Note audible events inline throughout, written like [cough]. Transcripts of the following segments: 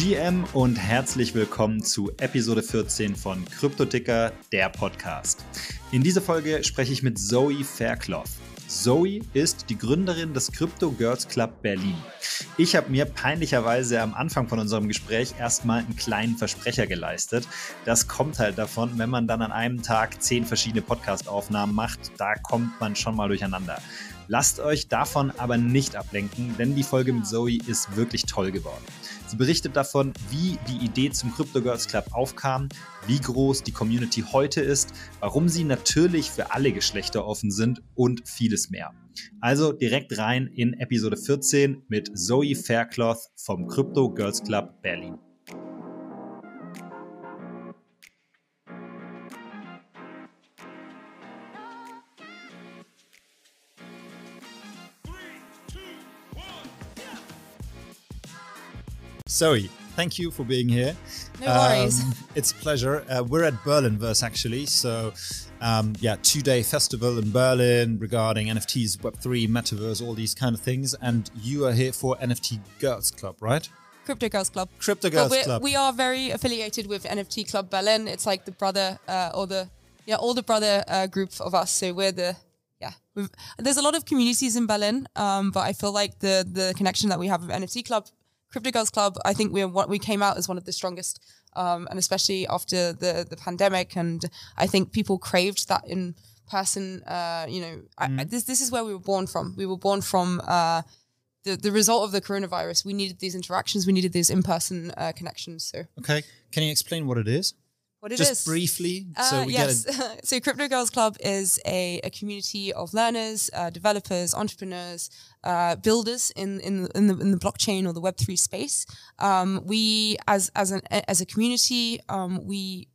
GM und herzlich willkommen zu Episode 14 von Kryptoticker, der Podcast. In dieser Folge spreche ich mit Zoe Faircloth. Zoe ist die Gründerin des Crypto Girls Club Berlin. Ich habe mir peinlicherweise am Anfang von unserem Gespräch erstmal einen kleinen Versprecher geleistet. Das kommt halt davon, wenn man dann an einem Tag zehn verschiedene Podcast-Aufnahmen macht, da kommt man schon mal durcheinander. Lasst euch davon aber nicht ablenken, denn die Folge mit Zoe ist wirklich toll geworden. Sie berichtet davon, wie die Idee zum Crypto Girls Club aufkam, wie groß die Community heute ist, warum sie natürlich für alle Geschlechter offen sind und vieles mehr. Also direkt rein in Episode 14 mit Zoe Faircloth vom Crypto Girls Club Berlin. Zoe, thank you for being here. No worries. Um, it's a pleasure. Uh, we're at Berlinverse actually, so um, yeah, two-day festival in Berlin regarding NFTs, Web3, Metaverse, all these kind of things. And you are here for NFT Girls Club, right? Crypto Girls Club. Crypto Girls Club. We are very affiliated with NFT Club Berlin. It's like the brother uh, or the yeah, all the brother uh, group of us. So we're the yeah. there's a lot of communities in Berlin, um, but I feel like the the connection that we have with NFT Club Crypto Girls Club, I think we what we came out as one of the strongest, um, and especially after the the pandemic, and I think people craved that in person. Uh, you know, mm. I, this this is where we were born from. We were born from. Uh, the, the result of the coronavirus, we needed these interactions, we needed these in person uh, connections. So, okay, can you explain what it is? What it Just is. briefly, so uh, we yes. get [laughs] so Crypto Girls Club is a, a community of learners, uh, developers, entrepreneurs, uh, builders in in in the, in the blockchain or the Web three space. Um, we as as an as a community, um, we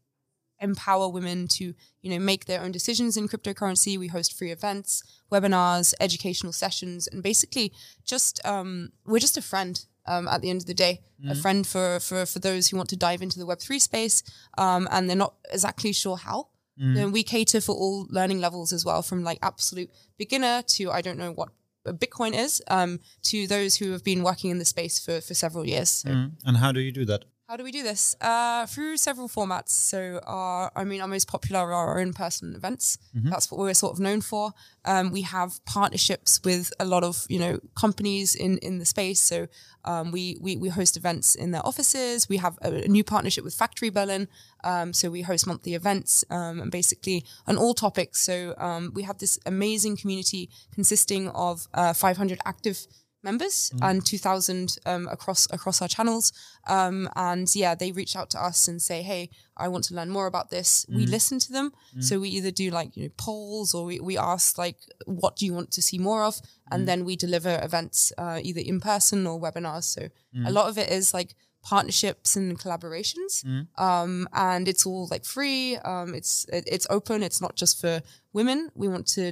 empower women to you know make their own decisions in cryptocurrency. We host free events, webinars, educational sessions, and basically just um, we're just a friend um, at the end of the day, mm-hmm. a friend for, for, for those who want to dive into the Web3 space um, and they're not exactly sure how. Mm-hmm. Then we cater for all learning levels as well, from like absolute beginner to I don't know what Bitcoin is, um, to those who have been working in the space for, for several years. So. Mm-hmm. And how do you do that? How do we do this? Uh, through several formats. So, our, I mean, our most popular are our in-person events. Mm-hmm. That's what we're sort of known for. Um, we have partnerships with a lot of you know companies in in the space. So, um, we, we we host events in their offices. We have a, a new partnership with Factory Berlin. Um, so we host monthly events um, and basically on all topics. So um, we have this amazing community consisting of uh, 500 active members mm. and 2000 um, across across our channels um, and yeah they reach out to us and say hey i want to learn more about this mm. we listen to them mm. so we either do like you know polls or we, we ask like what do you want to see more of and mm. then we deliver events uh, either in person or webinars so a mm. lot of it is like partnerships and collaborations mm. um, and it's all like free um, it's it, it's open it's not just for women we want to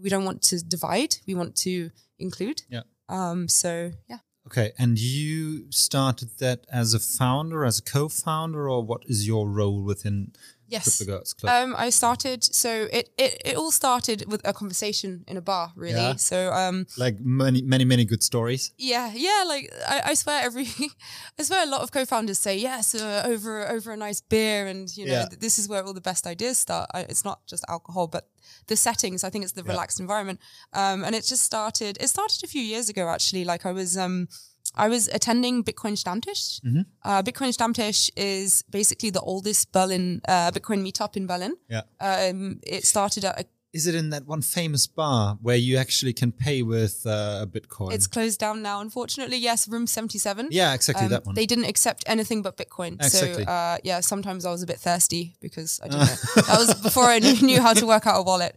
we don't want to divide we want to include yeah um, so yeah. Okay, and you started that as a founder, as a co-founder, or what is your role within yes. Club? Um, I started. So it, it it all started with a conversation in a bar, really. Yeah. So um, like many many many good stories. Yeah, yeah. Like I, I swear every, [laughs] I swear a lot of co-founders say yes uh, over over a nice beer, and you know yeah. th- this is where all the best ideas start. I, it's not just alcohol, but the settings. I think it's the yeah. relaxed environment. Um, and it just started. It started a few years ago, actually. Like I was. Um, I was attending Bitcoin Stammtisch. Mm-hmm. Uh, Bitcoin Stammtisch is basically the oldest Berlin uh, Bitcoin meetup in Berlin. Yeah. Um, it started at a is it in that one famous bar where you actually can pay with uh, a Bitcoin? It's closed down now, unfortunately. Yes, room 77. Yeah, exactly um, that one. They didn't accept anything but Bitcoin. Exactly. So, uh, yeah, sometimes I was a bit thirsty because I didn't [laughs] know. That was before I knew how to work out a wallet.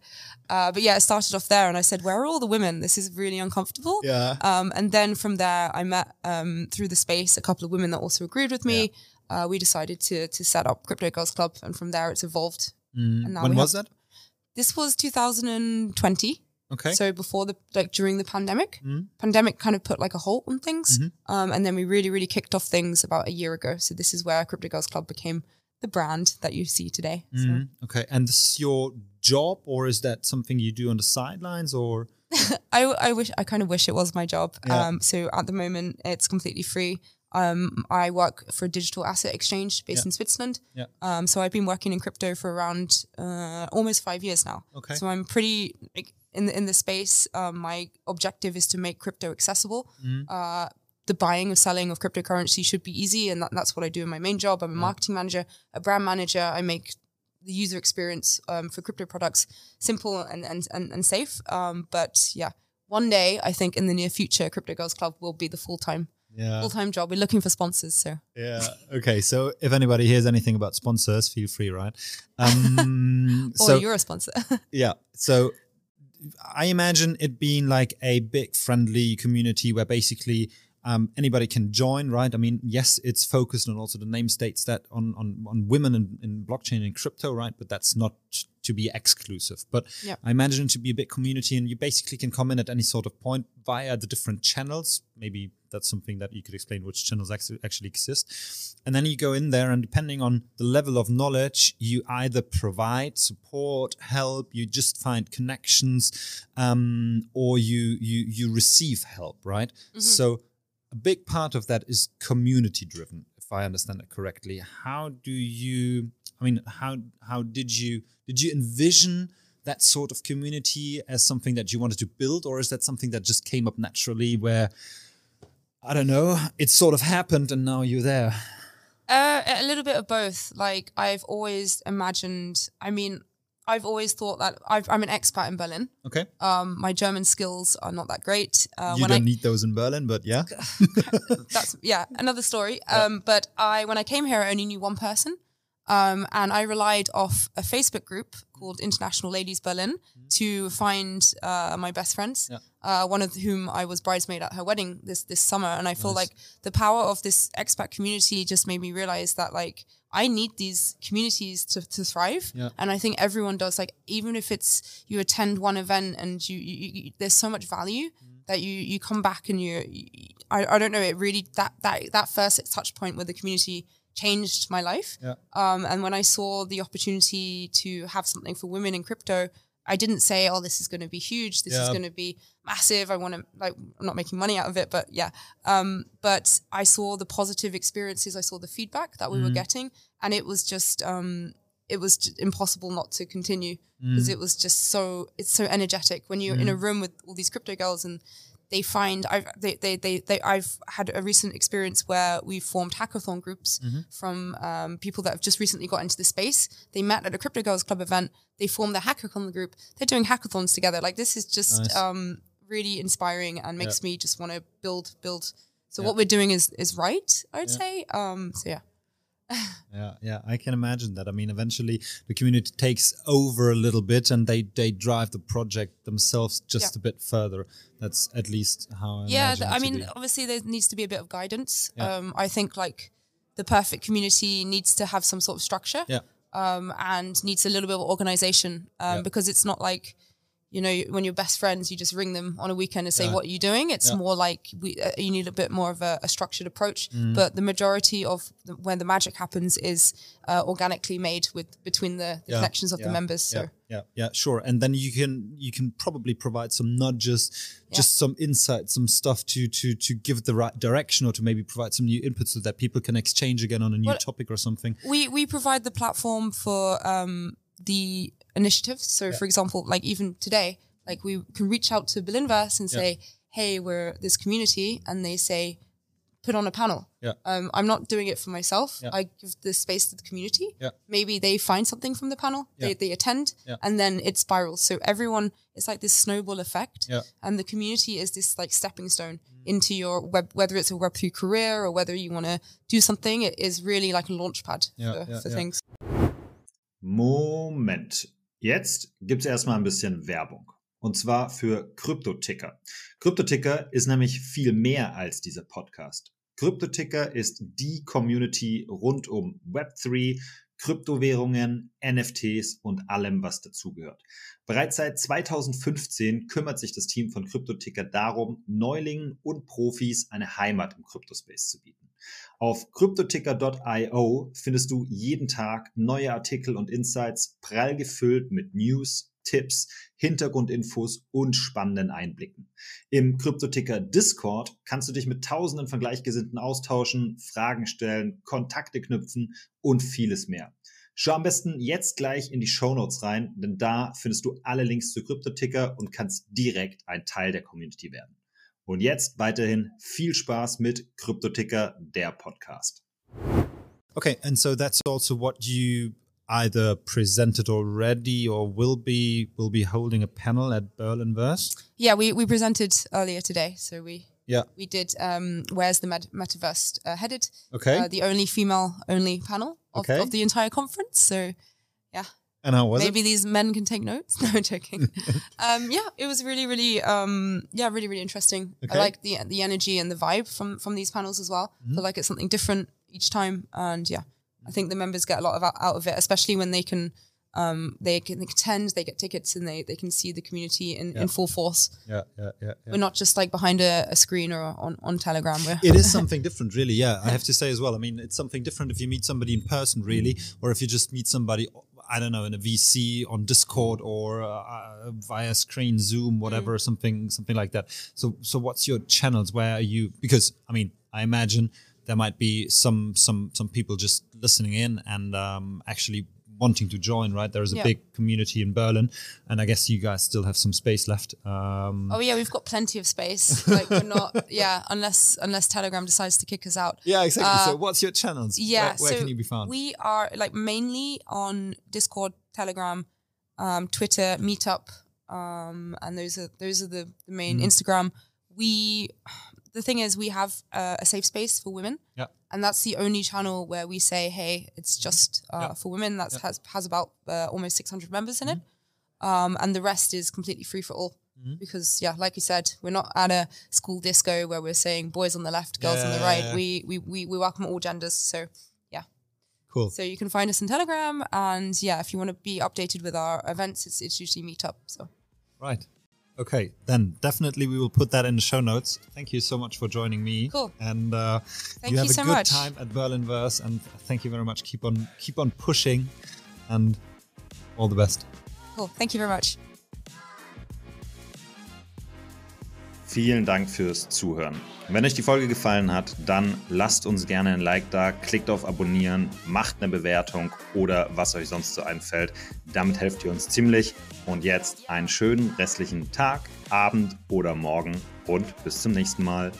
Uh, but yeah, it started off there, and I said, "Where are all the women? This is really uncomfortable." Yeah. Um, and then from there, I met um, through the space a couple of women that also agreed with me. Yeah. Uh, we decided to to set up Crypto Girls Club, and from there, it's evolved. Mm. when was that? This was 2020. Okay. So before the like during the pandemic, mm. pandemic kind of put like a halt on things, mm-hmm. um, and then we really really kicked off things about a year ago. So this is where Crypto Girls Club became the brand that you see today. Mm. So. Okay, and this is your job, or is that something you do on the sidelines, or? [laughs] I I wish I kind of wish it was my job. Yeah. Um, so at the moment it's completely free. Um, I work for a digital asset exchange based Yeah. in Switzerland. Yeah. Um, so I've been working in crypto for around uh, almost five years now. Okay. So I'm pretty like, in the in the space. Um, my objective is to make crypto accessible. Mm-hmm. Uh, the buying and selling of cryptocurrency should be easy, and that, that's what I do in my main job. I'm a marketing manager, a brand manager. I make the user experience um, for crypto products simple and and and, and safe. Um, but yeah, one day I think in the near future, Crypto Girls Club will be the full time Yeah. full time job. We're looking for sponsors, so Yeah. Okay. So if anybody hears anything about sponsors, feel free, right? Um, [laughs] or so you're a sponsor. [laughs] yeah. So I imagine it being like a big friendly community where basically um, anybody can join, right? I mean, yes, it's focused on also the name states that on on, on women in, in blockchain and crypto, right? But that's not to be exclusive. But Yep. I imagine it to be a big community, and you basically can come in at any sort of point via the different channels. Maybe that's something that you could explain which channels actually actually exist. And then you go in there, and depending on the level of knowledge, you either provide support, help, you just find connections, um, or you you you receive help, right? So a big part of that is community driven, if I understand it correctly. How do you? I mean, how how did you did you envision? That sort of community as something that you wanted to build, or is that something that just came up naturally where I don't know, it sort of happened and now you're there. Uh, a little bit of both. Like I've always imagined. I mean, I've always thought that I've, I'm an expat in Berlin. Okay. Um, my German skills are not that great. Uh, you don't I need those in Berlin, but yeah. [laughs] that's yeah another story. Um, but I when I came here, I only knew one person, um, and I relied off a Facebook group called International Ladies Berlin to find uh, my best friends. Yeah. Uh, one of whom I was bridesmaid at her wedding this this summer, and I feel like the power of this expat community just made me realize that like I need these communities to, to thrive, Yeah. and I think everyone does. Like even if it's you attend one event and you, you, you there's so much value that you you come back and you, you I, I don't know it really that that that first touch point with the community changed my life. Yeah. Um, and when I saw the opportunity to have something for women in crypto, I didn't say, "Oh, this is going to be huge. This is going to be massive. I want to like I'm not making money out of it, but yeah." Um, but I saw the positive experiences. I saw the feedback that we Mm-hmm. were getting, and it was just um, it was impossible not to continue because Mm. it was just so it's so energetic when you're in a room with all these crypto girls and they find I've they, they, they, they I've had a recent experience where we formed hackathon groups Mm-hmm. from um, people that have just recently got into the space. They met at a Crypto Girls Club event. They formed their hackathon group. They're doing hackathons together. Like this is just Nice. um, really inspiring and makes me just want to build build. So what we're doing is is right. I'd say. Um, so yeah. [laughs] Yeah, yeah, I can imagine that. I mean, eventually the community takes over a little bit and they they drive the project themselves just Yeah. a bit further. That's at least how I yeah i mean be. obviously there needs to be a bit of guidance Yeah. um i think like the perfect community needs to have some sort of structure Yeah. um and needs a little bit of organization um Yeah. because it's not like you know when you're best friends you just ring them on a weekend and say Yeah. what are you doing it's Yeah. more like we uh, you need a bit more of a, a structured approach Mm-hmm. but the majority of the, when the magic happens is uh, organically made with between the, the Yeah, connections of the members so yeah, yeah, sure. And then you can you can probably provide some nudges, just some insight, some stuff to to to give the right direction, or to maybe provide some new inputs so that people can exchange again on a new Well, topic or something. we we provide the platform for um, the initiatives. So, for example, like even today, like we can reach out to Berlinverse and say, "Hey, we're this community," and they say, "Put on a panel." Yeah. Um, I'm not doing it for myself. Yeah. I give the space to the community. Yeah. Maybe they find something from the panel. They, Yeah. they attend, Yeah. and then it spirals. So everyone, it's like this snowball effect. Yeah. And the community is this like stepping stone into your web, whether it's a Web three career or whether you want to do something. It is really like a launch pad Yeah, for, yeah, for yeah. things. Moment. Jetzt gibt's erstmal ein bisschen Werbung. Und zwar für Kryptoticker. Kryptoticker ist nämlich viel mehr als dieser Podcast. Kryptoticker ist die Community rund um Web3, Kryptowährungen, NFTs und allem, was dazugehört. Bereits seit 2015 kümmert sich das Team von Kryptoticker darum, Neulingen und Profis eine Heimat im Kryptospace zu bieten. Auf cryptoticker.io findest du jeden Tag neue Artikel und Insights, prall gefüllt mit News, Tipps, Hintergrundinfos und spannenden Einblicken. Im Kryptoticker Discord kannst du dich mit tausenden von Gleichgesinnten austauschen, Fragen stellen, Kontakte knüpfen und vieles mehr. Schau am besten jetzt gleich in die Show Notes rein, denn da findest du alle Links zu Kryptoticker und kannst direkt ein Teil der Community werden. Und jetzt weiterhin viel Spaß mit Cryptoticker, der Podcast. Okay, and so that's also what you either presented already or will be will be holding a panel at Berlinverse. Yeah, we, we presented earlier today, so we Yeah. we did um, where's the met- metaverse uh, headed? Okay. uh, the only female only panel of, Okay. of the entire conference. So yeah, and how was maybe these men can take notes. [laughs] No, I'm joking. [laughs] um, yeah, it was really, really, um, yeah, really, really interesting. Okay. I like the the energy and the vibe from from these panels as well. Mm-hmm. feel like it's something different each time, and yeah, I think the members get a lot of out, of it, especially when they can. Um, they can they attend, they get tickets, and they, they can see the community in, Yeah. in full force. Yeah, yeah, yeah. yeah. We're not just like behind a, a screen or on, on Telegram. We're it is [laughs] something different, really. Yeah, I have to say as well. I mean, it's something different if you meet somebody in person, really, or if you just meet somebody, I don't know, in a VC on Discord or uh, via screen, Zoom, whatever, something, something like that. So, so what's your channels? Where are you? Because I mean, I imagine there might be some, some, some people just listening in and um, actually wanting to join. Right, there is a Yeah. big community in Berlin, and I guess you guys still have some space left. Um, Oh yeah, we've got plenty of space. Like we're not, [laughs] yeah, unless unless Telegram decides to kick us out. yeah, exactly. so, what's your channels? Uh, Yeah, where, where so can you be found? We are like mainly on Discord, Telegram, um, Twitter, Meetup, um, and those are those are the, the main Mm-hmm. Instagram. We, the thing is, we have uh, a safe space for women. Yeah. And that's the only channel where we say, "Hey, it's just uh, Mm-hmm. Yeah. for women." That has has about uh, almost six hundred members in it, Mm-hmm. um, and the rest is completely free for all. Because yeah, like you said, we're not at a school disco where we're saying boys on the left, girls on the right. yeah. We, we we we welcome all genders. So yeah. Cool. so you can find us on Telegram, and yeah, if you want to be updated with our events, it's it's usually Meetup. So Right. Okay, then definitely we will put that in the show notes. Thank you so much for joining me. Cool. And uh, Thank you have you a so good much. time at Berlinverse, and thank you very much. Keep on keep on pushing, and all the best. cool. Thank you very much. Vielen Dank fürs Zuhören. Wenn euch die Folge gefallen hat, dann lasst uns gerne ein Like da, klickt auf Abonnieren, macht eine Bewertung oder was euch sonst so einfällt. Damit helft ihr uns ziemlich. Und jetzt einen schönen restlichen Tag, Abend oder Morgen und bis zum nächsten Mal.